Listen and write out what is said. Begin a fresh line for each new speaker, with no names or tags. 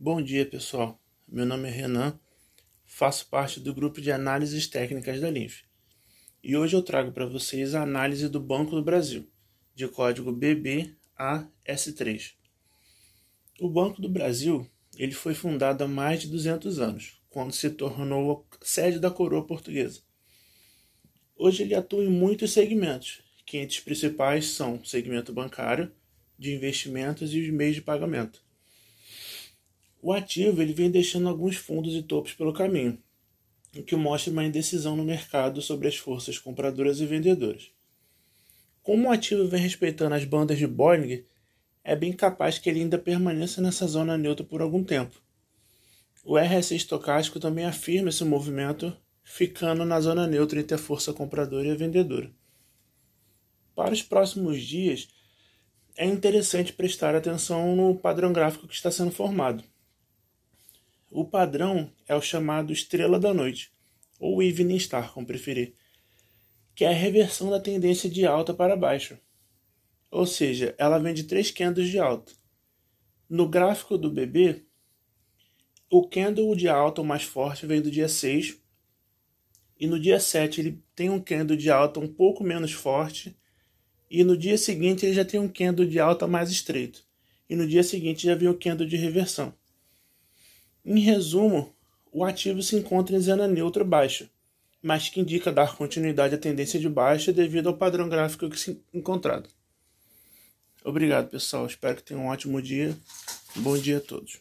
Bom dia, pessoal. Meu nome é Renan, faço parte do grupo de análises técnicas da Linf. E hoje eu trago para vocês a análise do Banco do Brasil, de código BBAS3. O Banco do Brasil ele foi fundado há mais de 200 anos, quando se tornou sede da coroa portuguesa. Hoje ele atua em muitos segmentos, que entre os principais são o segmento bancário, de investimentos e os meios de pagamento. O ativo ele vem deixando alguns fundos e topos pelo caminho, o que mostra uma indecisão no mercado sobre as forças compradoras e vendedoras. Como o ativo vem respeitando as bandas de Bollinger, é bem capaz que ele ainda permaneça nessa zona neutra por algum tempo. O RSI estocástico também afirma esse movimento, ficando na zona neutra entre a força compradora e a vendedora. Para os próximos dias, é interessante prestar atenção no padrão gráfico que está sendo formado. O padrão é o chamado estrela da noite, ou evening star, como preferir, que é a reversão da tendência de alta para baixo. Ou seja, ela vem de três candles de alta. No gráfico do BB, o candle de alta mais forte vem do dia 6, e no dia 7 ele tem um candle de alta um pouco menos forte e no dia seguinte ele já tem um candle de alta mais estreito, e no dia seguinte já vem o candle de reversão. Em resumo, o ativo se encontra em zona neutra baixa, mas que indica dar continuidade à tendência de baixa devido ao padrão gráfico que se encontrado. Obrigado, pessoal. Espero que tenham um ótimo dia. Bom dia a todos.